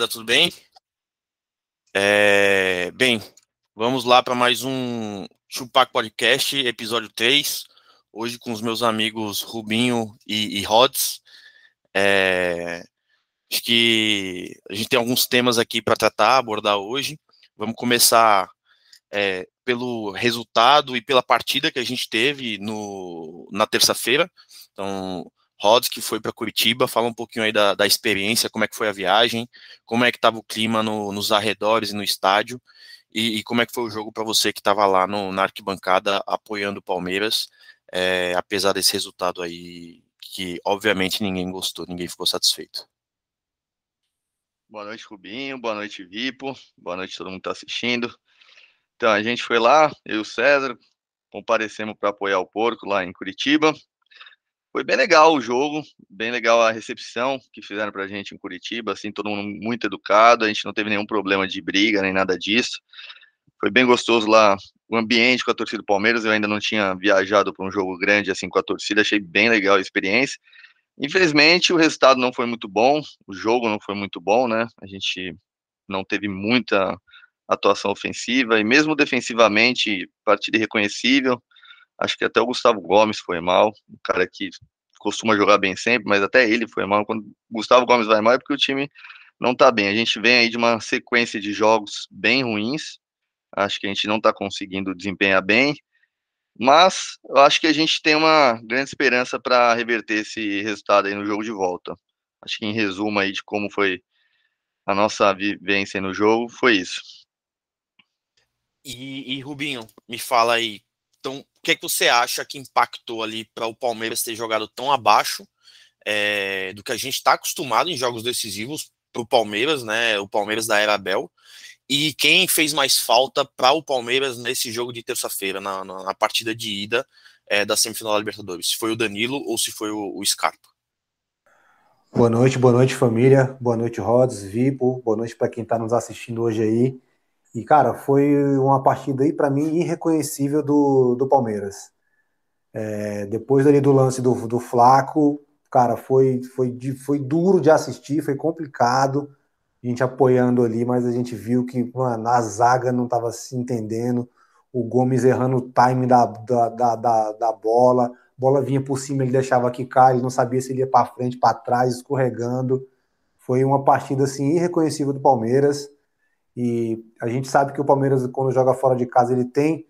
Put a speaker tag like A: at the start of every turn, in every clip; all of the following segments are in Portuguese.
A: tudo bem? É, bem, vamos lá para mais um Chupac Podcast, episódio 3. Hoje com os meus amigos Rubinho e, e Rods. É, acho que a gente tem alguns temas aqui para tratar, abordar hoje. Vamos começar é, pelo resultado e pela partida que a gente teve no, na terça-feira. Então, Rods, que foi para Curitiba, fala um pouquinho aí da, da, experiência, como é que foi a viagem, como é que estava o clima no, nos arredores e no estádio, e, e, como é que foi o jogo para você que estava lá no, na arquibancada apoiando o Palmeiras, é, apesar desse resultado aí que obviamente ninguém gostou, ninguém ficou satisfeito.
B: Boa noite, Rubinho, boa noite, Vipo, boa noite todo mundo que está assistindo. Então, a gente foi lá, eu e o César, comparecemos para apoiar o Porco lá em Curitiba, foi bem legal o jogo, bem legal a recepção que fizeram para a gente em Curitiba, assim, todo mundo muito educado, a gente não teve nenhum problema de briga, nem nada disso. Foi bem gostoso lá o ambiente com a torcida do Palmeiras, eu ainda não tinha viajado para um jogo grande assim com a torcida, achei bem legal a experiência. Infelizmente, o resultado não foi muito bom, o jogo não foi muito bom, né? A gente não teve muita atuação ofensiva e mesmo defensivamente, partida irreconhecível. Acho que até o Gustavo Gomes foi mal, um cara que costuma jogar bem sempre, mas até ele foi mal. Quando o Gustavo Gomes vai mal é porque o time não tá bem. A gente vem aí de uma sequência de jogos bem ruins. Acho que a gente não tá conseguindo desempenhar bem. Mas eu acho que a gente tem uma grande esperança para reverter esse resultado aí no jogo de volta. Acho que em resumo aí de como foi a nossa vivência no jogo, foi isso.
A: E, e Rubinho, me fala aí, então, que, é que você acha que impactou ali para o Palmeiras ter jogado tão abaixo é, do que a gente está acostumado em jogos decisivos para o Palmeiras, né? O Palmeiras da Era Abel. E quem fez mais falta para o Palmeiras nesse jogo de terça-feira, na, na, na, partida de ida é, da semifinal da Libertadores? Se foi o Danilo ou se foi o, o Scarpa?
C: Boa noite, boa noite, família. Boa noite, Rods, Vipo. Boa noite para quem está nos assistindo hoje aí. E, cara, foi uma partida aí, para mim, irreconhecível do, do Palmeiras. É, depois ali do lance do, do Flaco, cara, foi, foi, foi duro de assistir, foi complicado. A gente apoiando ali, mas a gente viu que mano, a zaga não estava se entendendo. O Gomes errando o time da, da, da, da, da bola. A bola vinha por cima, ele deixava quicar, ele não sabia se ele ia para frente, para trás, escorregando. Foi uma partida assim irreconhecível do Palmeiras. E a gente sabe que o Palmeiras, quando joga fora de casa, ele tem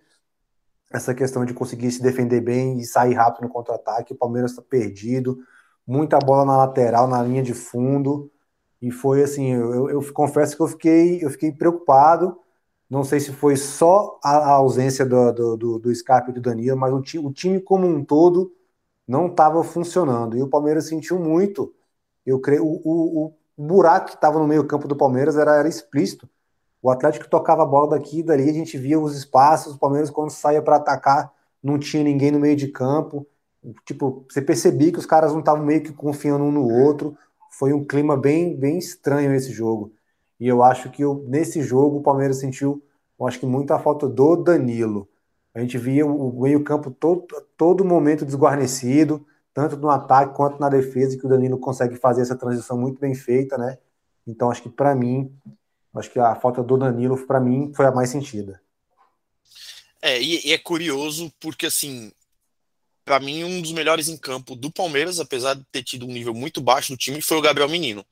C: essa questão de conseguir se defender bem e sair rápido no contra-ataque. O Palmeiras está perdido, muita bola na lateral, na linha de fundo. E foi assim, eu, eu confesso que eu fiquei, eu fiquei preocupado. Não sei se foi só a, ausência do, do, do, do e do Danilo, mas o time, o time como um todo não estava funcionando. E o Palmeiras sentiu muito. Eu creio, o, o, o buraco que estava no meio-campo do Palmeiras era, era explícito. O Atlético tocava a bola daqui e dali, a gente via os espaços, o Palmeiras quando saía para atacar, não tinha ninguém no meio de campo. Tipo, você percebia que os caras não estavam meio que confiando um no outro. Foi um clima bem, bem estranho esse jogo. E eu acho que eu, nesse jogo o Palmeiras sentiu, eu acho que muita falta do Danilo. A gente via o meio-campo todo, todo momento desguarnecido, tanto no ataque quanto na defesa, que o Danilo consegue fazer essa transição muito bem feita, né? Então acho que para mim Acho que a falta do Danilo, para mim, foi a mais sentida.
A: É, e, e é curioso porque, assim, para mim, um dos melhores em campo do Palmeiras, apesar de ter tido um nível muito baixo do time, foi o Gabriel Menino.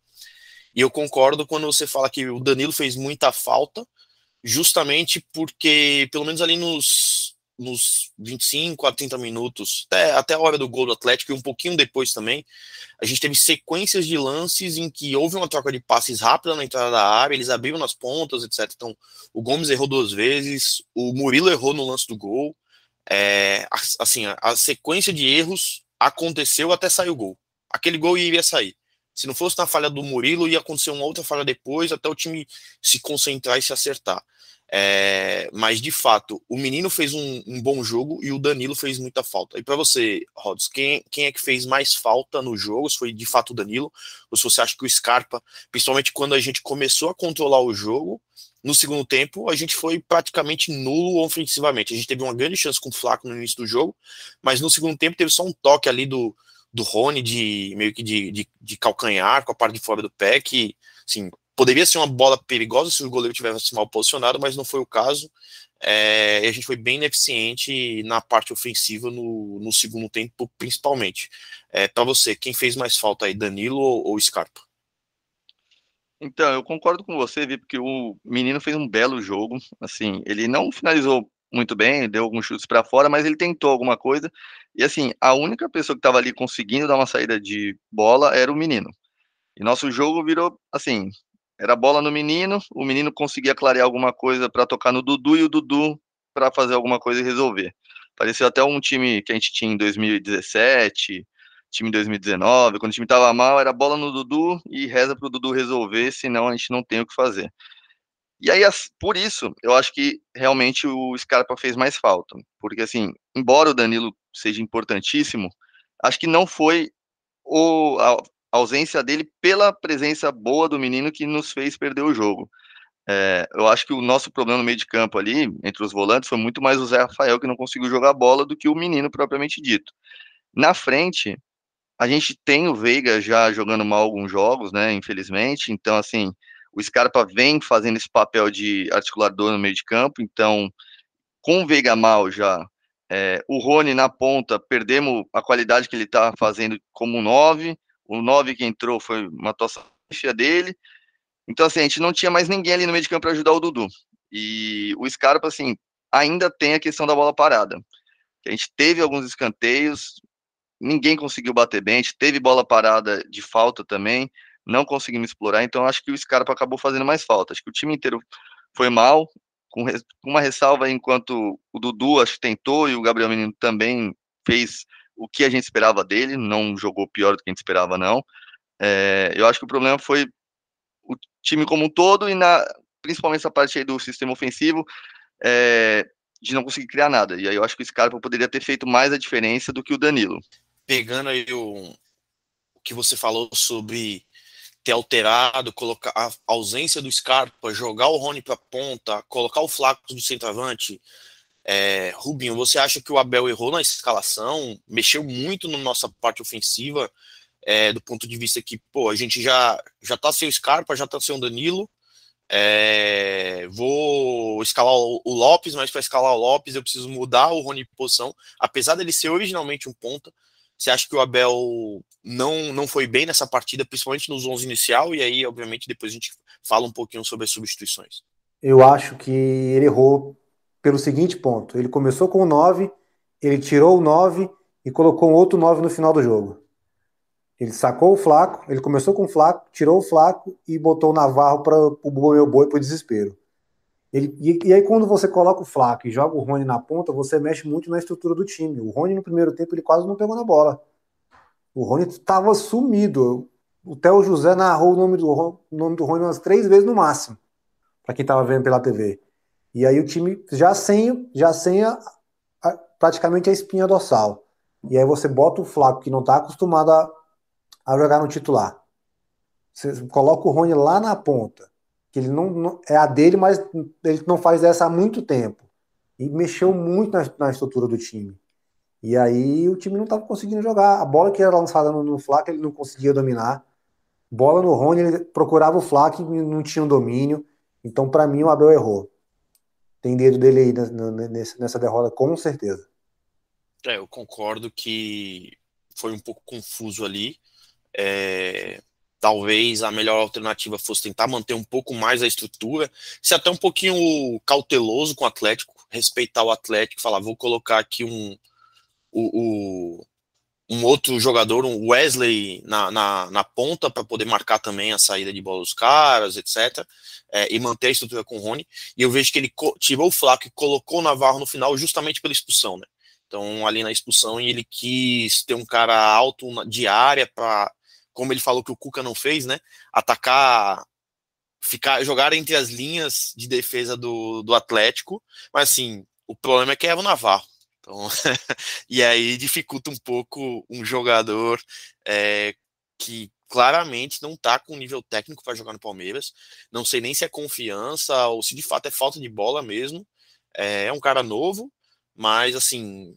A: E eu concordo quando você fala que o Danilo fez muita falta, justamente porque, pelo menos ali nos nos 25 a 30 minutos, até, até a hora do gol do Atlético e um pouquinho depois também, a gente teve sequências de lances em que houve uma troca de passes rápida na entrada da área, eles abriram nas pontas, etc. Então, o Gomes errou duas vezes, o Murilo errou no lance do gol. É, assim, a, sequência de erros aconteceu até sair o gol. Aquele gol iria sair. Se não fosse na falha do Murilo, ia acontecer uma outra falha depois, até o time se concentrar e se acertar. É, mas de fato, o menino fez um, um, bom jogo e o Danilo fez muita falta. E para você, Rods, quem, quem é que fez mais falta no jogo? Se foi de fato o Danilo, ou se você acha que o Scarpa, principalmente quando a gente começou a controlar o jogo, no segundo tempo, a gente foi praticamente nulo ofensivamente. A gente teve uma grande chance com o Flaco no início do jogo, mas no segundo tempo teve só um toque ali do, do Rony de meio que de, de, de calcanhar com a parte de fora do pé que assim, poderia ser uma bola perigosa se o goleiro tivesse mal posicionado, mas não foi o caso. É, a gente foi bem eficiente na parte ofensiva no, no segundo tempo, principalmente. É, Para você, quem fez mais falta aí, Danilo ou, ou Scarpa?
B: Então, eu concordo com você, Vi, porque o menino fez um belo jogo. Assim, ele não finalizou muito bem, deu alguns chutes para fora, mas ele tentou alguma coisa. E assim, a única pessoa que estava ali conseguindo dar uma saída de bola era o menino. E nosso jogo virou assim, era bola no menino, o menino conseguia clarear alguma coisa para tocar no Dudu e o Dudu para fazer alguma coisa e resolver. Pareceu até um time que a gente tinha em 2017, time em 2019, quando o time estava mal, era bola no Dudu e reza para o Dudu resolver, senão a gente não tem o que fazer. E aí, por isso, eu acho que realmente o Scarpa fez mais falta. Porque, assim, embora o Danilo seja importantíssimo, acho que não foi o, a ausência dele pela presença boa do menino que nos fez perder o jogo. É, eu acho que o nosso problema no meio de campo ali, entre os volantes, foi muito mais o Zé Rafael que não conseguiu jogar bola do que o menino propriamente dito. Na frente, a gente tem o Veiga já jogando mal alguns jogos, né? Infelizmente. Então, assim, o Scarpa vem fazendo esse papel de articulador no meio de campo. Então, com o Veiga mal já, é, o Rony na ponta, perdemos a qualidade que ele está fazendo como 9 o 9 que entrou foi uma atuação dele. Então, assim, a gente não tinha mais ninguém ali no meio de campo para ajudar o Dudu. E o Scarpa, assim, ainda tem a questão da bola parada. A gente teve alguns escanteios, ninguém conseguiu bater bem, a gente teve bola parada de falta também, não conseguimos explorar, então acho que o Scarpa acabou fazendo mais falta. Acho que o time inteiro foi mal, com uma ressalva enquanto o Dudu acho que tentou e o Gabriel Menino também fez o que a gente esperava dele, não jogou pior do que a gente esperava, não. É, eu acho que o problema foi o time como um todo e na, principalmente essa parte aí do sistema ofensivo é, de não conseguir criar nada. E aí eu acho que o Scarpa poderia ter feito mais a diferença do que o Danilo.
A: Pegando aí o, o que você falou sobre ter alterado, colocar a ausência do Scarpa, jogar o Rony para ponta, colocar o Flaco do centroavante, é, Rubinho, você acha que o Abel errou na escalação, mexeu muito na nossa parte ofensiva, é, do ponto de vista que, pô, a gente já, já tá sem o Scarpa, já tá sem o Danilo, é, vou escalar o, Lopes, mas para escalar o Lopes eu preciso mudar o Rony de posição, apesar dele ser originalmente um ponta, você acha que o Abel não, não foi bem nessa partida, principalmente nos 11 inicial, e aí, obviamente, depois a gente fala um pouquinho sobre as substituições.
C: Eu acho que ele errou pelo seguinte ponto: ele começou com o 9, ele tirou o 9 e colocou um outro 9 no final do jogo. Ele sacou o Flaco, ele começou com o Flaco, tirou o Flaco e botou o Navarro para o meu boi para o desespero. Ele, e, e, aí, quando você coloca o Flaco e joga o Rony na ponta, você mexe muito na estrutura do time. O Rony, no primeiro tempo, ele quase não pegou na bola. O Rony estava sumido. O Theo José narrou o nome do, o nome do Rony umas três vezes no máximo, para quem estava vendo pela TV. E aí o time já sem, já sem a, a, praticamente a espinha dorsal. E aí você bota o Flaco, que não está acostumado a, a jogar no titular. Você coloca o Rony lá na ponta, que ele não, não, é a dele, mas ele não faz essa há muito tempo. E mexeu muito na, na estrutura do time. E aí o time não estava conseguindo jogar. A bola que era lançada no, no ele não conseguia dominar. Bola no Rony, ele procurava o Flaco e não tinha um domínio. Então, para mim, o Abel errou tem dedo dele aí nessa derrota, com certeza.
A: É, eu concordo que foi um pouco confuso ali. É, talvez a melhor alternativa fosse tentar manter um pouco mais a estrutura, ser até um pouquinho cauteloso com o Atlético, respeitar o Atlético, falar, vou colocar aqui um o, o um outro jogador, um Wesley na, na, na ponta para poder marcar também a saída de bola dos caras, etc. É, e manter a estrutura com o Rony. E eu vejo que ele tirou o Flaco e colocou o Navarro no final justamente pela expulsão, né? Então, ali na expulsão, ele quis ter um cara alto de área para, como ele falou que o Cuca não fez, né? Atacar, ficar, jogar entre as linhas de defesa do, do Atlético. Mas assim, o problema é que é o Navarro. Então, e aí dificulta um pouco um jogador é, que claramente não está com nível técnico para jogar no Palmeiras. Não sei nem se é confiança ou se de fato é falta de bola mesmo. É, é um cara novo, mas assim,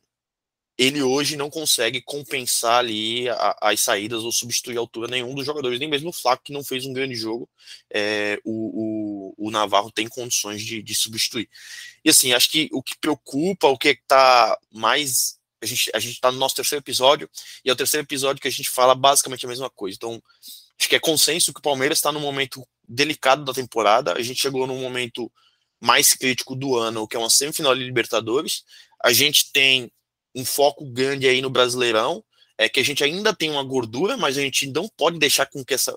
A: ele hoje não consegue compensar ali a, as saídas ou substituir a altura nenhum dos jogadores, nem mesmo o Flaco, que não fez um grande jogo, é, o, o, o, Navarro tem condições de, de, substituir. E assim, acho que o que preocupa, o que está mais. A gente a está no nosso terceiro episódio, e é o terceiro episódio que a gente fala basicamente a mesma coisa. Então, acho que é consenso que o Palmeiras está num momento delicado da temporada. A gente chegou num momento mais crítico do ano, que é uma semifinal de Libertadores. A gente tem um foco grande aí no Brasileirão, é que a gente ainda tem uma gordura, mas a gente não pode deixar com que essa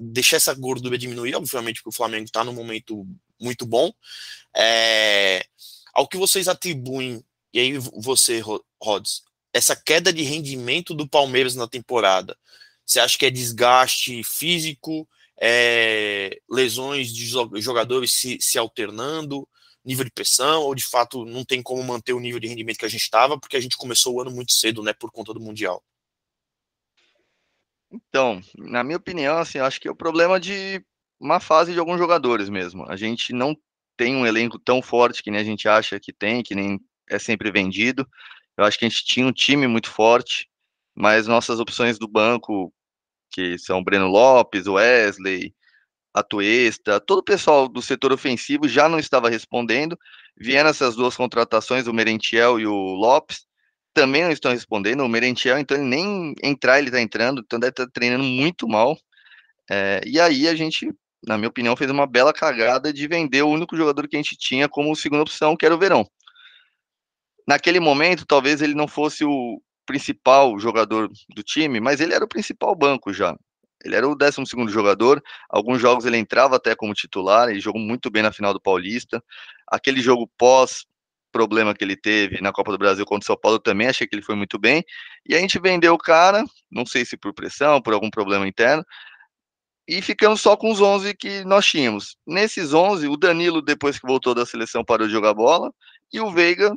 A: deixar essa gordura diminuir, obviamente, porque o Flamengo está num momento muito bom. É, ao que vocês atribuem, e aí você, Rods, essa queda de rendimento do Palmeiras na temporada, você acha que é desgaste físico, é, lesões de jogadores se, se alternando? Nível de pressão, ou de fato não tem como manter o nível de rendimento que a gente estava, porque a gente começou o ano muito cedo, né, por conta do Mundial?
B: Então, na minha opinião, assim, acho que é o problema de uma fase de alguns jogadores mesmo. A gente não tem um elenco tão forte que nem a gente acha que tem, que nem é sempre vendido. Eu acho que a gente tinha um time muito forte, mas nossas opções do banco, que são Breno Lopes, Wesley, Atuesta, todo o pessoal do setor ofensivo já não estava respondendo. Vieram essas duas contratações, o Merentiel e o Lopes, também não estão respondendo. O Merentiel, então, ele nem entrar, ele está entrando, então deve estar tá treinando muito mal. É, e aí a gente, na minha opinião, fez uma bela cagada de vender o único jogador que a gente tinha como segunda opção, que era o Verão. Naquele momento, talvez ele não fosse o principal jogador do time, mas ele era o principal banco já. Ele era o 12 jogador. Alguns jogos ele entrava até como titular. Ele jogou muito bem na final do Paulista. Aquele jogo pós problema que ele teve na Copa do Brasil contra o São Paulo também achei que ele foi muito bem. E a gente vendeu o cara, não sei se por pressão, por algum problema interno, e ficamos só com os 11 que nós tínhamos. Nesses 11, o Danilo, depois que voltou da seleção, parou de jogar bola, e o Veiga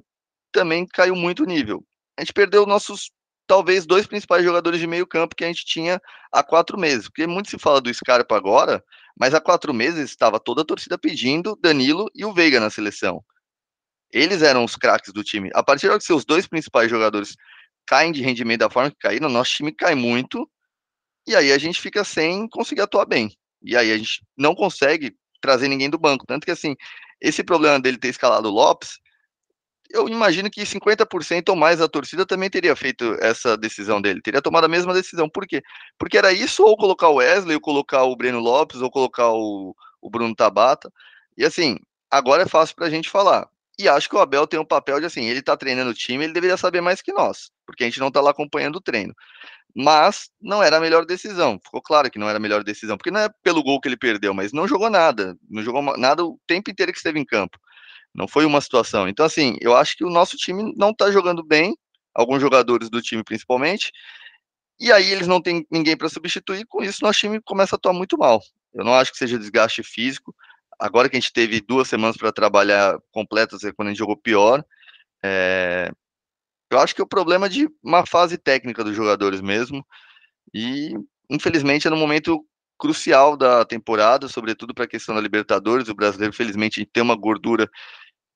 B: também caiu muito o nível. A gente perdeu nossos talvez dois principais jogadores de meio campo que a gente tinha há quatro meses. Porque muito se fala do Scarpa agora, mas há quatro meses estava toda a torcida pedindo Danilo e o Veiga na seleção. Eles eram os craques do time. A partir de que seus dois principais jogadores caem de rendimento da forma que caíram, nosso time cai muito, e aí a gente fica sem conseguir atuar bem. E aí a gente não consegue trazer ninguém do banco. Tanto que assim, esse problema dele ter escalado o Lopes eu imagino que 50% ou mais da torcida também teria feito essa decisão dele, teria tomado a mesma decisão. Por quê? Porque era isso ou colocar o Wesley, ou colocar o Breno Lopes, ou colocar o, o Bruno Tabata. E assim, agora é fácil para a gente falar. E acho que o Abel tem um papel de assim, ele está treinando o time, ele deveria saber mais que nós, porque a gente não está lá acompanhando o treino. Mas não era a melhor decisão. Ficou claro que não era a melhor decisão, porque não é pelo gol que ele perdeu, mas não jogou nada, não jogou nada o tempo inteiro que esteve em campo. Não foi uma situação. Então, assim, eu acho que o nosso time não está jogando bem, alguns jogadores do time principalmente, e aí eles não têm ninguém para substituir, com isso nosso time começa a atuar muito mal. Eu não acho que seja desgaste físico. Agora que a gente teve duas semanas para trabalhar completas, é quando a gente jogou pior. É... Eu acho que o problema é de uma fase técnica dos jogadores mesmo. E, infelizmente, é no momento crucial da temporada, sobretudo para a questão da Libertadores. O brasileiro, felizmente, tem uma gordura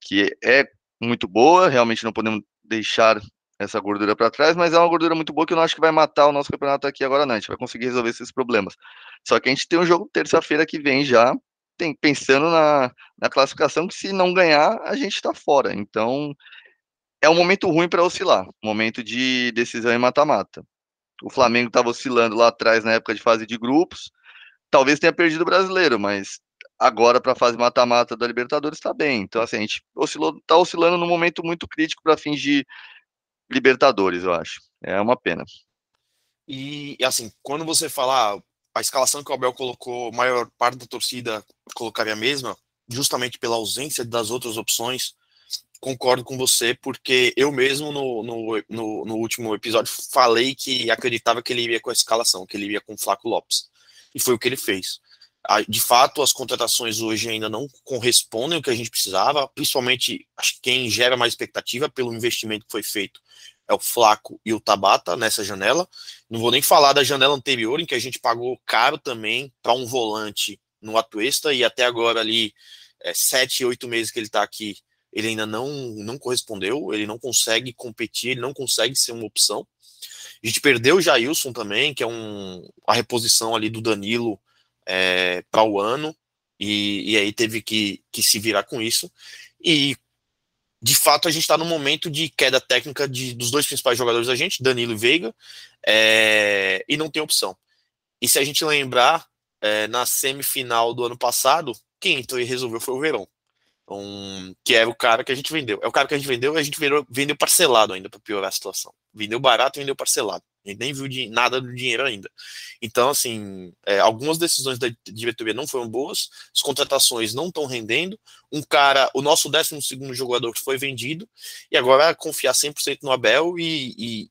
B: que é muito boa, realmente não podemos deixar essa gordura para trás, mas é uma gordura muito boa que eu não acho que vai matar o nosso campeonato aqui agora, não. A gente vai conseguir resolver esses problemas. Só que a gente tem um jogo terça-feira que vem já, tem, pensando na, na classificação, que se não ganhar, a gente está fora. Então, é um momento ruim para oscilar momento de decisão em mata-mata. O Flamengo estava oscilando lá atrás na época de fase de grupos, talvez tenha perdido o brasileiro, mas agora para a fase mata-mata da Libertadores está bem. Então, assim, a gente oscilou, tá oscilando num momento muito crítico para fins de Libertadores, eu acho. É uma pena.
A: E, assim, quando você falar a escalação que o Abel colocou, a maior parte da torcida colocaria a mesma, justamente pela ausência das outras opções, concordo com você, porque eu mesmo no, no, no, no último episódio falei que acreditava que ele iria com a escalação, que ele iria com o Flaco Lopes. E foi o que ele fez de fato, as contratações hoje ainda não correspondem ao que a gente precisava, principalmente acho que quem gera mais expectativa pelo investimento que foi feito é o Flaco e o Tabata nessa janela. Não vou nem falar da janela anterior, em que a gente pagou caro também para um volante no Atuesta, e até agora ali, é, sete, oito meses que ele está aqui, ele ainda não, não correspondeu, ele não consegue competir, ele não consegue ser uma opção. A gente perdeu o Jailson também, que é um, a reposição ali do Danilo é, para o ano, e, e aí teve que, que se virar com isso. E de fato a gente está no momento de queda técnica de, dos dois principais jogadores da gente, Danilo e Veiga, é, e não tem opção. E se a gente lembrar, é, na semifinal do ano passado, quem entrou e resolveu foi o Verão. Um, que era o cara que a gente vendeu. É o cara que a gente vendeu e a gente vendeu, vendeu parcelado ainda para piorar a situação. Vendeu barato e vendeu parcelado. A gente nem viu de, nada do dinheiro ainda. Então, assim, é, algumas decisões da diretoria não foram boas, as contratações não estão rendendo. Um cara, o nosso 12 jogador foi vendido, e agora confiar 100% no Abel. E, e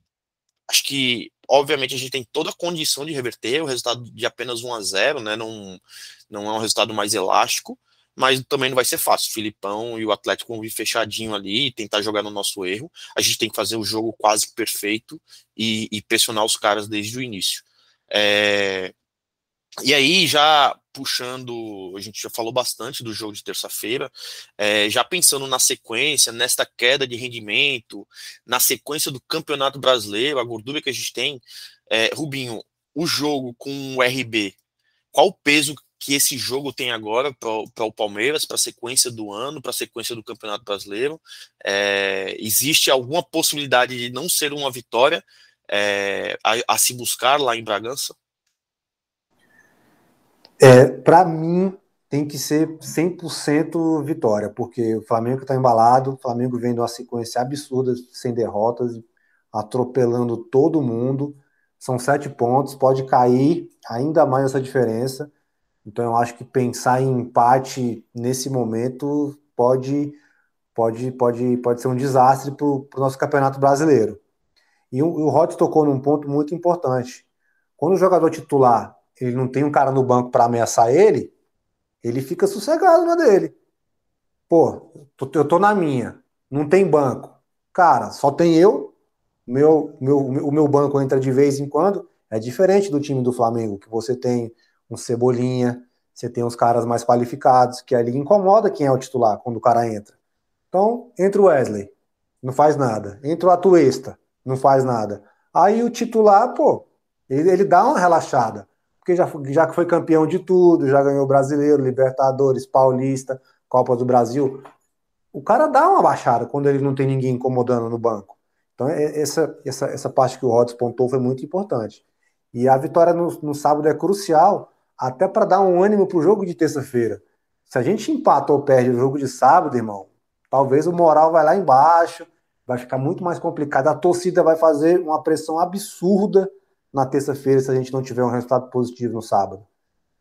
A: acho que, obviamente, a gente tem toda a condição de reverter o resultado de apenas 1 a 0 né? Não, não é um resultado mais elástico mas também não vai ser fácil. O Filipão e o Atlético vão vir fechadinho ali e tentar jogar no nosso erro. A gente tem que fazer o jogo quase perfeito e, e pressionar os caras desde o início. É... E aí, já puxando, a gente já falou bastante do jogo de terça-feira, é, já pensando na sequência, nesta queda de rendimento, na sequência do Campeonato Brasileiro, a gordura que a gente tem, é, Rubinho, o jogo com o RB, qual o peso que esse jogo tem agora para o Palmeiras, para a sequência do ano, para a sequência do Campeonato Brasileiro. É, existe alguma possibilidade de não ser uma vitória é, a, a, se buscar lá em Bragança?
C: É, para mim, tem que ser 100% vitória, porque o Flamengo está embalado, o Flamengo vem de uma sequência absurda, sem derrotas, atropelando todo mundo. São sete pontos, pode cair ainda mais essa diferença. Então eu acho que pensar em empate nesse momento pode pode pode pode ser um desastre para o nosso campeonato brasileiro. E o, o Rod tocou num ponto muito importante. Quando o jogador titular ele não tem um cara no banco para ameaçar ele, ele fica sossegado na dele. Pô, eu tô na minha, não tem banco. Cara, só tem eu. Meu, meu, o meu banco entra de vez em quando. É diferente do time do Flamengo, que você tem um Cebolinha, você tem os caras mais qualificados, que ali incomoda quem é o titular quando o cara entra. Então, entra o Wesley, não faz nada. Entra o Atuesta, não faz nada. Aí o titular, pô, ele, ele dá uma relaxada. Porque já, já que foi campeão de tudo, já ganhou Brasileiro, Libertadores, Paulista, Copa do Brasil. O cara dá uma baixada quando ele não tem ninguém incomodando no banco. Então, é, essa, essa, essa parte que o Rods pontou foi muito importante. E a vitória no, no sábado é crucial, até para dar um ânimo para o jogo de terça-feira. Se a gente empata ou perde o jogo de sábado, irmão, talvez o moral vai lá embaixo, vai ficar muito mais complicado. A torcida vai fazer uma pressão absurda na terça-feira se a gente não tiver um resultado positivo no sábado.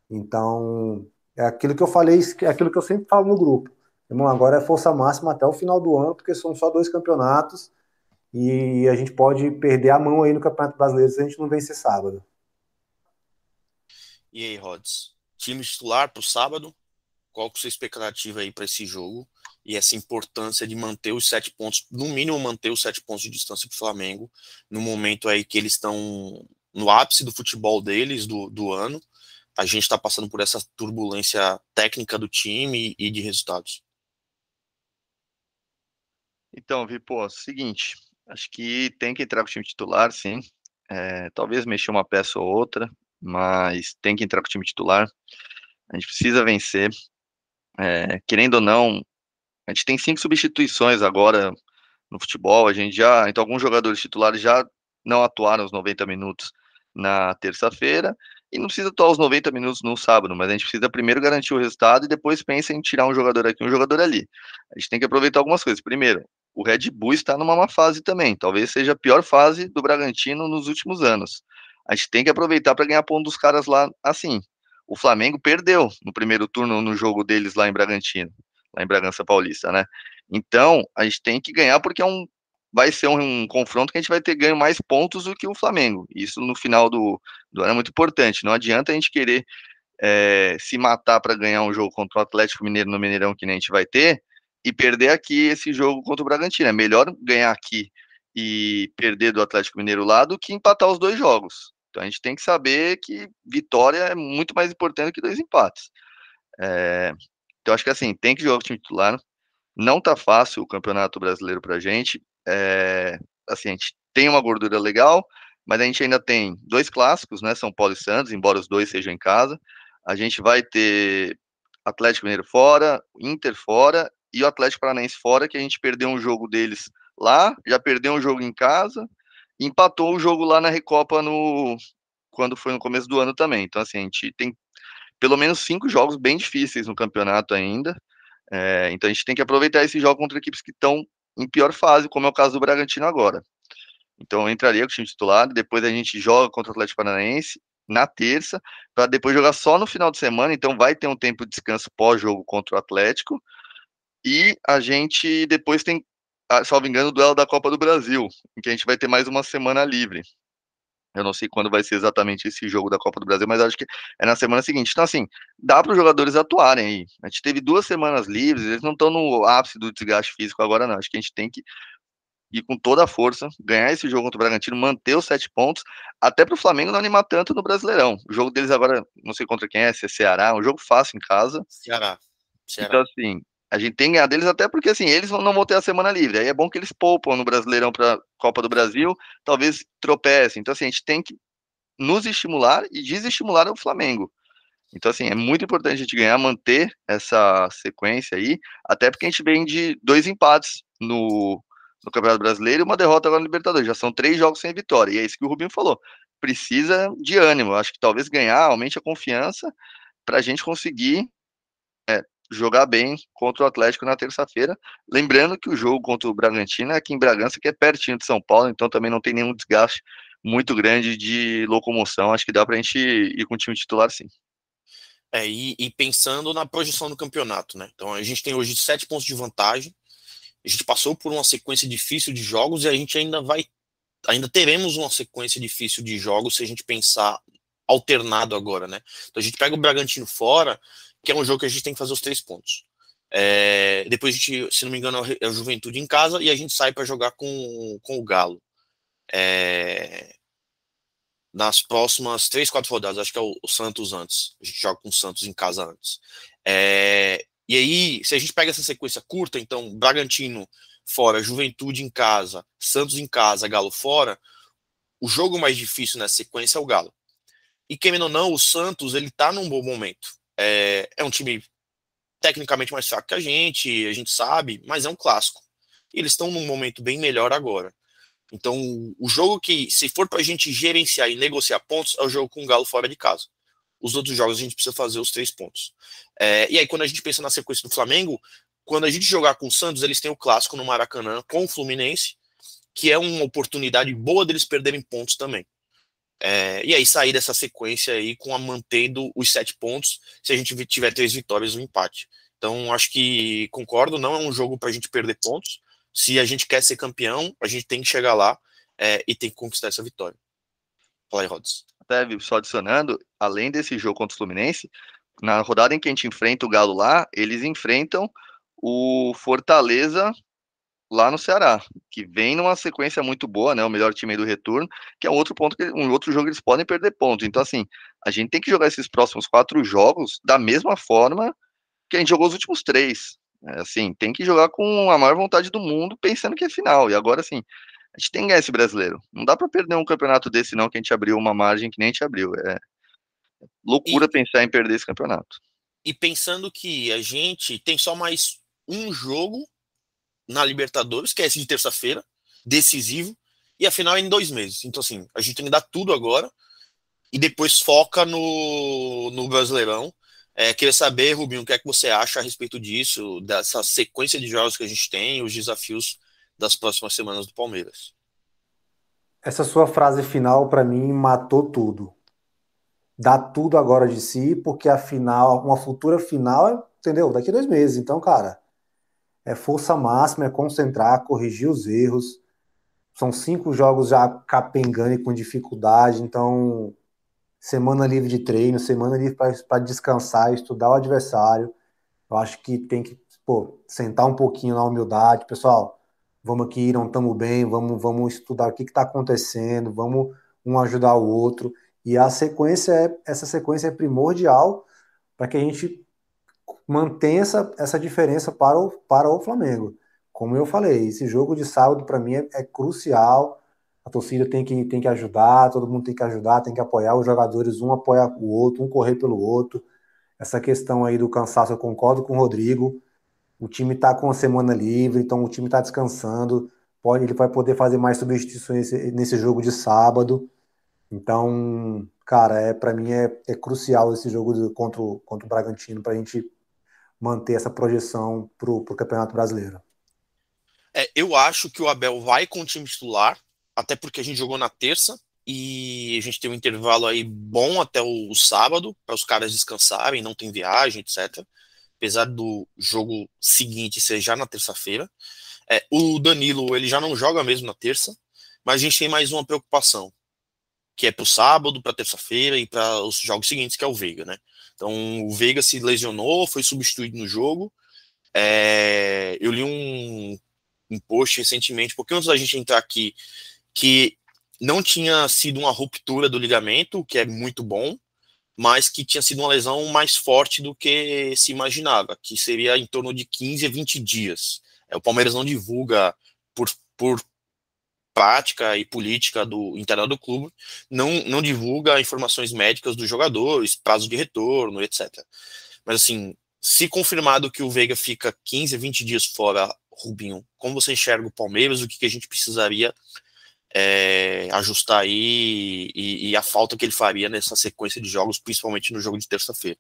C: Então, é aquilo que eu falei, é aquilo que eu sempre falo no grupo. Irmão, agora é força máxima até o final do ano, porque são só dois campeonatos e a gente pode perder a mão aí no Campeonato Brasileiro se a gente não vencer sábado.
A: E aí, Rods? Time titular para o sábado? Qual que é a sua expectativa aí para esse jogo? E essa importância de manter os sete pontos, no mínimo manter os sete pontos de distância para o Flamengo, no momento aí que eles estão no ápice do futebol deles do, do ano. A gente está passando por essa turbulência técnica do time e de resultados.
B: Então, Vi, pô, seguinte, acho que tem que entrar com o time titular, sim. É, talvez mexer uma peça ou outra mas tem que entrar com o time titular. A gente precisa vencer. É, querendo ou não, a gente tem cinco substituições agora no futebol. A gente já, então alguns jogadores titulares já não atuaram os 90 minutos na terça-feira e não precisa atuar os 90 minutos no sábado, mas a gente precisa primeiro garantir o resultado e depois pensa em tirar um jogador aqui, um jogador ali. A gente tem que aproveitar algumas coisas. Primeiro, o Red Bull está numa má fase também, talvez seja a pior fase do Bragantino nos últimos anos a gente tem que aproveitar para ganhar ponto dos caras lá assim. O Flamengo perdeu no primeiro turno no jogo deles lá em Bragantino, lá em Bragança Paulista, né? Então, a gente tem que ganhar porque é um vai ser um, um, confronto que a gente vai ter ganho mais pontos do que o Flamengo. Isso no final do, do ano é muito importante. Não adianta a gente querer é, se matar para ganhar um jogo contra o Atlético Mineiro no Mineirão que nem a gente vai ter e perder aqui esse jogo contra o Bragantino. É melhor ganhar aqui e perder do Atlético Mineiro lá do que empatar os dois jogos. Então a gente tem que saber que vitória é muito mais importante que dois empates. É, então acho que assim, tem que jogar o time titular. Não tá fácil o Campeonato Brasileiro pra gente. É, assim, a gente tem uma gordura legal, mas a gente ainda tem dois clássicos, né? São Paulo e Santos, embora os dois sejam em casa. A gente vai ter Atlético Mineiro fora, Inter fora e o Atlético Paranaense fora, que a gente perdeu um jogo deles lá, já perdeu um jogo em casa, empatou o jogo lá na Recopa no quando foi no começo do ano também. Então assim, a gente tem pelo menos cinco jogos bem difíceis no campeonato ainda. É, então a gente tem que aproveitar esse jogo contra equipes que estão em pior fase, como é o caso do Bragantino agora. Então eu entraria com o time titular, depois a gente joga contra o Atlético Paranaense na terça, para depois jogar só no final de semana, então vai ter um tempo de descanso pós-jogo contra o Atlético. E a gente depois tem, salvo engano, o duelo da Copa do Brasil, em que a gente vai ter mais uma semana livre. Eu não sei quando vai ser exatamente esse jogo da Copa do Brasil, mas acho que é na semana seguinte. Então, assim, dá para os jogadores atuarem aí. A gente teve duas semanas livres, eles não estão no ápice do desgaste físico agora, não. Acho que a gente tem que ir com toda a força, ganhar esse jogo contra o Bragantino, manter os sete pontos, até para o Flamengo não animar tanto no Brasileirão. O jogo deles agora, não sei contra quem é, se é Ceará, um jogo fácil em casa.
A: Ceará. Ceará.
B: Então, assim, a gente tem ganhar deles até porque, assim, eles não vão ter a semana livre. Aí é bom que eles poupam no Brasileirão para Copa do Brasil, talvez tropecem. Então, assim, a gente tem que nos estimular e desestimular o Flamengo. Então, assim, é muito importante a gente ganhar, manter essa sequência aí, até porque a gente vem de dois empates no, no Campeonato Brasileiro e uma derrota agora no Libertadores. Já são três jogos sem vitória. E é isso que o Rubinho falou. Precisa de ânimo. Acho que talvez ganhar aumente a confiança para a gente conseguir é, jogar bem contra o Atlético na terça-feira. Lembrando que o jogo contra o Bragantino é aqui em Bragança, que é pertinho de São Paulo, então também não tem nenhum desgaste muito grande de locomoção. Acho que dá para a gente ir com o time titular sim.
A: É, e, e, pensando na projeção do campeonato, né? Então a gente tem hoje sete pontos de vantagem. A gente passou por uma sequência difícil de jogos e a gente ainda vai, ainda teremos uma sequência difícil de jogos se a gente pensar alternado agora, né? Então a gente pega o Bragantino fora, que é um jogo que a gente tem que fazer os três pontos. É, depois a gente, se não me engano, é o Juventude em casa e a gente sai para jogar com, com o Galo. É, nas próximas três, quatro rodadas, acho que é o, o, Santos antes. A gente joga com o Santos em casa antes. É, e aí, se a gente pega essa sequência curta, então Bragantino fora, Juventude em casa, Santos em casa, Galo fora, o jogo mais difícil nessa sequência é o Galo. E querendo ou não, o Santos ele tá num bom momento. É, é um time tecnicamente mais fraco que a gente, a gente sabe, mas é um clássico. E eles estão num momento bem melhor agora. Então, o jogo que, se for para a gente gerenciar e negociar pontos, é o jogo com o Galo fora de casa. Os outros jogos a gente precisa fazer os três pontos. É, e aí, quando a gente pensa na sequência do Flamengo, quando a gente jogar com o Santos, eles têm o clássico no Maracanã com o Fluminense, que é uma oportunidade boa deles perderem pontos também. É, e aí sair dessa sequência aí com a mantendo os sete pontos, se a gente tiver três vitórias ou um empate. Então, acho que concordo, não é um jogo para a gente perder pontos, se a gente quer ser campeão, a gente tem que chegar lá é, e tem que conquistar essa vitória. Fala aí, Rods.
B: Até, só adicionando, além desse jogo contra o Fluminense, na rodada em que a gente enfrenta o Galo lá, eles enfrentam o Fortaleza lá no Ceará, que vem numa sequência muito boa, né? O melhor time do retorno, que é um outro ponto que um outro jogo eles podem perder pontos. Então, assim, a gente tem que jogar esses próximos quatro jogos da mesma forma que a gente jogou os últimos três. É, assim, tem que jogar com a maior vontade do mundo, pensando que é final. E agora, assim, a gente tem que ganhar esse brasileiro. Não dá para perder um campeonato desse, não, que a gente abriu uma margem que nem a gente abriu. É loucura e, pensar em perder esse campeonato.
A: E pensando que a gente tem só mais um jogo na Libertadores, que é esse de terça-feira, decisivo, e a final é em dois meses. Então, assim, a gente tem que dar tudo agora e depois foca no, no Brasileirão é, queria saber, Rubinho, o que é que você acha a respeito disso, dessa sequência de jogos que a gente tem, os desafios das próximas semanas do Palmeiras.
C: Essa sua frase final, para mim, matou tudo. Dá tudo agora de si, porque a final, uma futura final, entendeu? Daqui a dois meses. Então, cara, é força máxima, é concentrar, corrigir os erros. São cinco jogos já capengando e com dificuldade, então semana livre de treino, semana livre para descansar, estudar o adversário. Eu acho que tem que pô, sentar um pouquinho na humildade. Pessoal, vamos aqui, não estamos bem, vamos, vamos estudar o que está acontecendo, vamos um ajudar o outro. E a sequência, é, essa sequência é primordial para que a gente mantém essa, essa diferença para o, para o Flamengo. Como eu falei, esse jogo de sábado para mim é, é, crucial. A torcida tem que, tem que ajudar, todo mundo tem que ajudar, tem que apoiar os jogadores, um apoia o outro, um correr pelo outro. Essa questão aí do cansaço, eu concordo com o Rodrigo. O time está com a semana livre, então o time está descansando. Pode, ele vai poder fazer mais substituições nesse, nesse jogo de sábado. Então, cara, é para mim é, é, crucial esse jogo contra, o, contra o Bragantino para a gente manter essa projeção para o Campeonato Brasileiro.
A: É, eu acho que o Abel vai com o time titular, até porque a gente jogou na terça e a gente tem um intervalo aí bom até o, o sábado para os caras descansarem, não tem viagem, etc. Apesar do jogo seguinte ser já na terça-feira. É, o Danilo ele já não joga mesmo na terça, mas a gente tem mais uma preocupação, que é para o sábado, para terça-feira e para os jogos seguintes, que é o Veiga, né? Então o Veiga se lesionou, foi substituído no jogo. É, eu li um, um post recentemente, porque antes da gente entrar aqui, que não tinha sido uma ruptura do ligamento, o que é muito bom, mas que tinha sido uma lesão mais forte do que se imaginava, que seria em torno de 15 a 20 dias. É, o Palmeiras não divulga por, por prática e política do interno do clube, não, não divulga informações médicas dos jogadores, prazo de retorno, etc. Mas assim, se confirmado que o Veiga fica 15 a 20 dias fora, Rubinho, como você enxerga o Palmeiras, o que, que a gente precisaria é, ajustar aí e, e, a falta que ele faria nessa sequência de jogos, principalmente no jogo de terça-feira?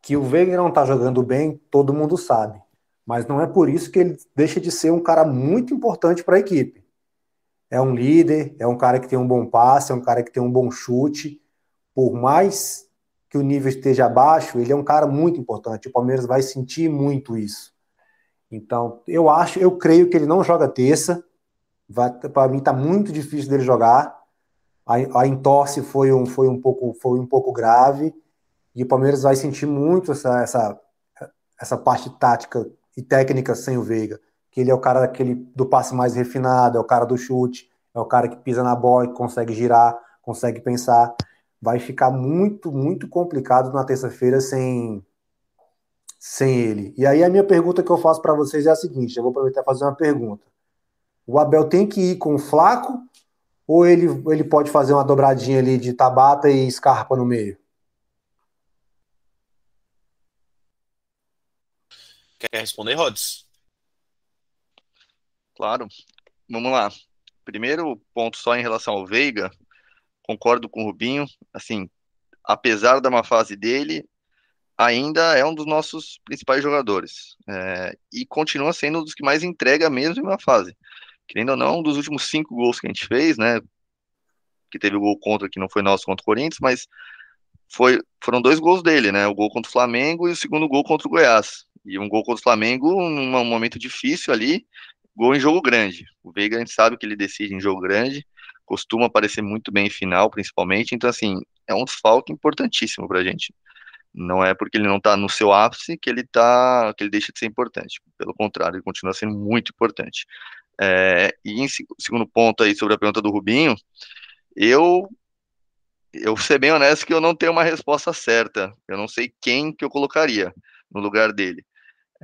C: Que o Veiga não está jogando bem, todo mundo sabe mas não é por isso que ele deixa de ser um cara muito importante para a equipe. É um líder, é um cara que tem um bom passe, é um cara que tem um bom chute. Por mais que o nível esteja abaixo, ele é um cara muito importante. O Palmeiras vai sentir muito isso. Então, eu acho, eu creio que ele não joga terça. Para mim, está muito difícil dele jogar. A, a entorse foi um, foi, um pouco, foi um pouco grave. E o Palmeiras vai sentir muito essa, essa, essa parte tática e técnica sem o Veiga. Que ele é o cara daquele, do passe mais refinado, é o cara do chute, é o cara que pisa na bola, que consegue girar, consegue pensar. Vai ficar muito, muito complicado na terça-feira sem, sem ele. E aí a minha pergunta que eu faço para vocês é a seguinte: eu vou aproveitar e fazer uma pergunta. O Abel tem que ir com o Flaco ou ele, ele pode fazer uma dobradinha ali de Tabata e Scarpa no meio?
A: Quer responder, Rods?
B: Claro. Vamos lá. Primeiro ponto só em relação ao Veiga, concordo com o Rubinho, assim, apesar da má fase dele, ainda é um dos nossos principais jogadores. É, e continua sendo um dos que mais entrega mesmo em uma fase. Querendo ou não, um dos últimos cinco gols que a gente fez, né? Que teve o gol contra, que não foi nosso contra o Corinthians, mas foi, foram dois gols dele, né? O gol contra o Flamengo e o segundo gol contra o Goiás. E um gol contra o Flamengo num momento difícil ali, gol em jogo grande. O Veiga a gente sabe que ele decide em jogo grande, costuma aparecer muito bem em final, principalmente. Então, assim, é um desfalque importantíssimo pra gente. Não é porque ele não tá no seu ápice que ele tá, que ele deixa de ser importante. Pelo contrário, ele continua sendo muito importante. É, e em segundo ponto aí sobre a pergunta do Rubinho, eu eu ser bem honesto que eu não tenho uma resposta certa. Eu não sei quem que eu colocaria no lugar dele.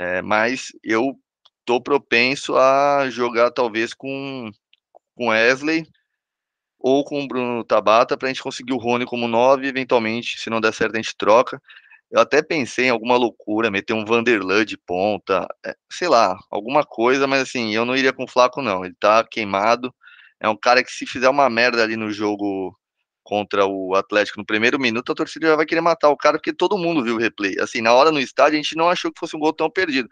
B: É, mas eu tô propenso a jogar talvez com com Wesley ou com o Bruno Tabata para a gente conseguir o Rony como 9, eventualmente, se não der certo, a gente troca. Eu até pensei em alguma loucura, meter um Vanderlan de ponta, é, sei lá, alguma coisa, mas assim, eu não iria com o Flaco, não. Ele tá queimado. É um cara que se fizer uma merda ali no jogo contra o Atlético no primeiro minuto, a torcida já vai querer matar o cara, porque todo mundo viu o replay. Assim, na hora no estádio, a gente não achou que fosse um gol tão perdido.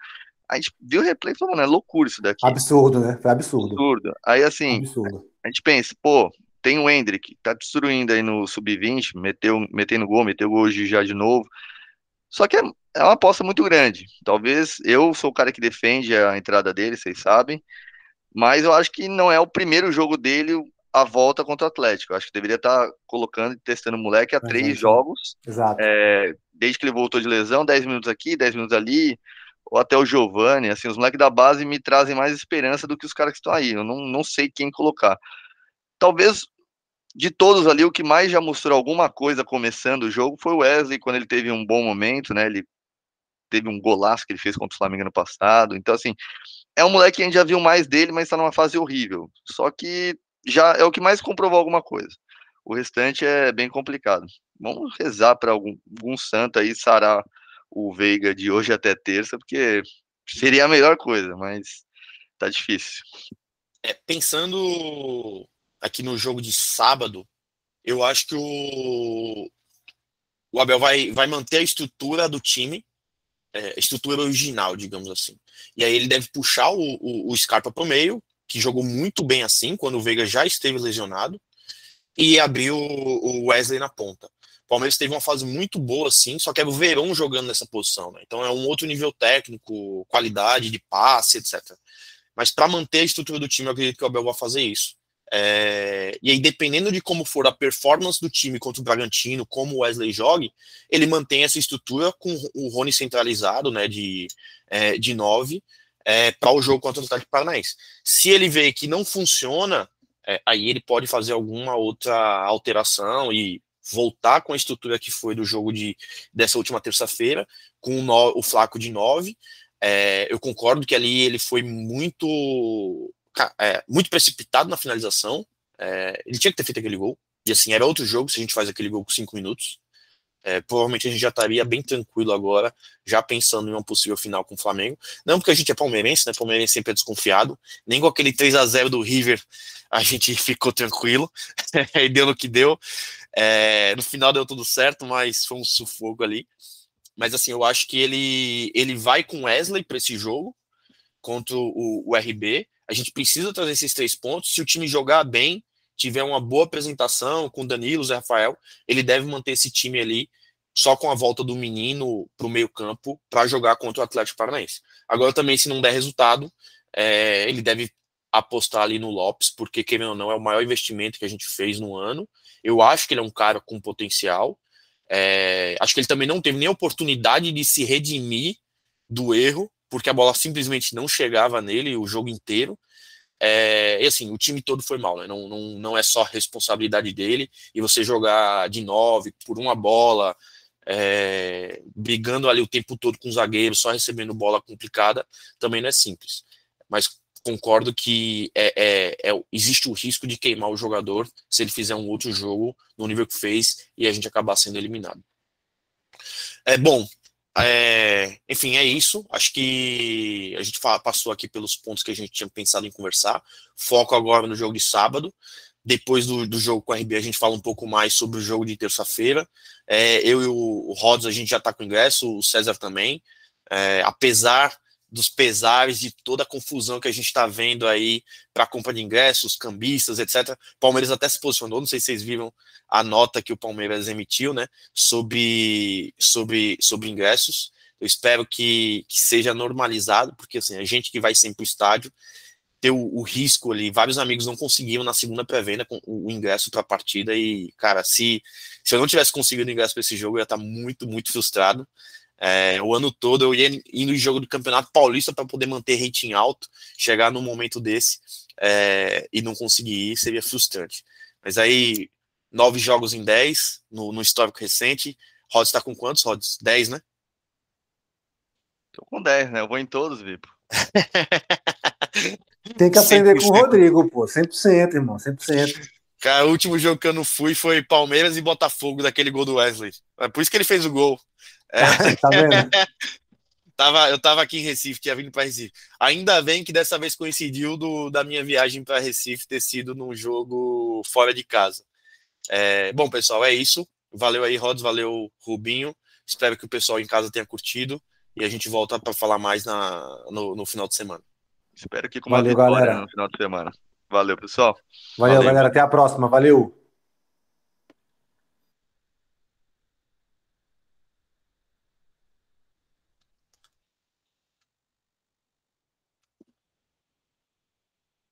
B: A gente viu o replay e falou, mano, é loucura isso daqui.
C: Absurdo, né? Foi absurdo.
B: Absurdo. Aí, assim, absurdo. a gente pensa, pô, tem o Hendrick, tá destruindo aí no sub-20, meteu, metendo gol, meteu gol hoje já de novo. Só que é, é uma aposta muito grande. Talvez eu sou o cara que defende a entrada dele, vocês sabem. Mas eu acho que não é o primeiro jogo dele a volta contra o Atlético. Eu acho que deveria estar colocando e testando o moleque há três jogos.
C: Exato.
B: É, desde que ele voltou de lesão, 10 minutos aqui, 10 minutos ali, ou até o Giovani, assim, os moleques da base me trazem mais esperança do que os caras que estão aí. Eu não, não sei quem colocar. Talvez de todos ali, o que mais já mostrou alguma coisa começando o jogo foi o Wesley, quando ele teve um bom momento, né? Ele teve um golaço que ele fez contra o Flamengo no passado. Então, assim, é um moleque que a gente já viu mais dele, mas está numa fase horrível. Só que já é o que mais comprovou alguma coisa. O restante é bem complicado. Vamos rezar para algum, algum santo aí sarar o Veiga de hoje até terça, porque seria a melhor coisa, mas tá difícil.
A: É, pensando aqui no jogo de sábado, eu acho que o, o Abel vai, vai manter a estrutura do time, é, estrutura original, digamos assim. E aí ele deve puxar o, o, o Scarpa para o meio, que jogou muito bem assim, quando o Veiga já esteve lesionado, e abrir o Wesley na ponta. O Palmeiras teve uma fase muito boa, assim, só que é o Verão jogando nessa posição, né? Então é um outro nível técnico, qualidade de passe, etc. Mas para manter a estrutura do time, eu acredito que o Abel vai fazer isso. É, e aí, dependendo de como for a performance do time contra o Bragantino, como o Wesley jogue, ele mantém essa estrutura com o Rony centralizado, né, de, é, de nove, é, para o jogo contra o Atlético Paranaense. Se ele vê que não funciona, é, aí ele pode fazer alguma outra alteração e voltar com a estrutura que foi do jogo de, dessa última terça-feira, com o, no, o Flaco de nove, é, eu concordo que ali ele foi muito é, muito precipitado na finalização. É, ele tinha que ter feito aquele gol. E assim, era outro jogo se a gente faz aquele gol com cinco minutos. É, provavelmente a gente já estaria bem tranquilo agora, já pensando em uma possível final com o Flamengo. Não porque a gente é palmeirense, né? Palmeirense sempre é desconfiado. Nem com aquele 3 a 0 do River a gente ficou tranquilo. e deu no que deu. É, no final deu tudo certo, mas foi um sufoco ali. Mas assim, eu acho que ele, ele vai com Wesley para esse jogo contra o, o, RB. A gente precisa trazer esses três pontos. Se o time jogar bem, tiver uma boa apresentação com Danilo, Zé Rafael, ele deve manter esse time ali só com a volta do menino para o meio-campo para jogar contra o Atlético Paranaense. Agora também, se não der resultado, é, ele deve apostar ali no Lopes, porque, querendo ou não, é o maior investimento que a gente fez no ano. Eu acho que ele é um cara com potencial. É, acho que ele também não teve nem oportunidade de se redimir do erro, porque a bola simplesmente não chegava nele o jogo inteiro. É, e assim, o time todo foi mal, né? Não, não, não é só responsabilidade dele. E você jogar de nove por uma bola, é, brigando ali o tempo todo com o zagueiro, só recebendo bola complicada, também não é simples. Mas concordo que é, é, é, existe o risco de queimar o jogador se ele fizer um outro jogo no nível que fez e a gente acabar sendo eliminado. É bom. É, enfim, é isso. Acho que a gente passou aqui pelos pontos que a gente tinha pensado em conversar. Foco agora no jogo de sábado. Depois do, do jogo com a RB, a gente fala um pouco mais sobre o jogo de terça-feira. É, eu e o, o Rods, a gente já está com ingresso, o César também. É, apesar dos pesares de toda a confusão que a gente está vendo aí para a compra de ingressos, cambistas, etc. Palmeiras até se posicionou, não sei se vocês viram a nota que o Palmeiras emitiu, né, sobre, sobre, sobre ingressos. Eu espero que, que seja normalizado, porque assim, a gente que vai sempre para o estádio ter o, o, risco ali, vários amigos não conseguiram na segunda pré-venda o, o ingresso para a partida e, cara, se, se eu não tivesse conseguido ingresso para esse jogo, eu ia estar tá muito, muito frustrado. É, o ano todo eu ia ir no jogo do Campeonato Paulista para poder manter rating alto, chegar num momento desse é, e não conseguir ir seria frustrante. Mas aí, nove jogos em dez, no, no histórico recente. Rods está com quantos, Rods? Dez, né?
B: Tô com dez, né? Eu vou em todos, Vipo.
C: Tem que aprender 100%. com o Rodrigo, pô. 100%, irmão, 100%.
A: Cara, o último jogo que eu não fui foi Palmeiras e Botafogo, daquele gol do Wesley. É por isso que ele fez o gol. É. tá vendo? tava, eu tava aqui em Recife, tinha vindo para Recife. Ainda bem que dessa vez coincidiu do, da minha viagem para Recife ter sido num jogo fora de casa. É, bom, pessoal, é isso. Valeu aí, Rods, valeu, Rubinho. Espero que o pessoal em casa tenha curtido e a gente volta para falar mais na, no, no, final de semana.
B: Espero que com uma Valeu, vitória galera. no final de semana. Valeu, pessoal.
C: Valeu, Valeu, galera. Até a próxima. Valeu.